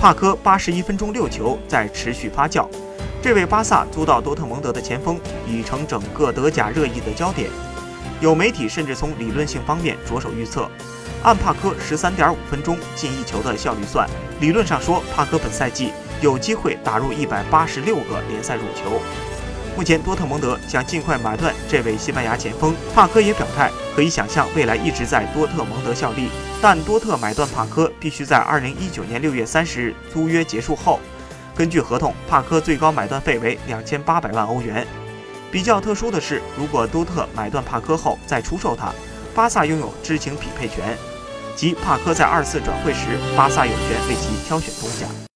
帕科八十一分钟六球在持续发酵。这位巴萨租到多特蒙德的前锋已成整个德甲热议的焦点。有媒体甚至从理论性方面着手预测，按帕科十三点五分钟进一球的效率算，理论上说帕科本赛季有机会打入一百八十六个联赛入球。目前多特蒙德想尽快买断这位西班牙前锋，帕科也表态可以想象未来一直在多特蒙德效力，但多特买断帕科必须在二零一九年六月三十日租约结束后。根据合同，帕科最高买断费为两千八百万欧元。比较特殊的是，如果多特买断帕科后再出售他，巴萨拥有知情匹配权，即帕科在二次转会时，巴萨有权为其挑选东家。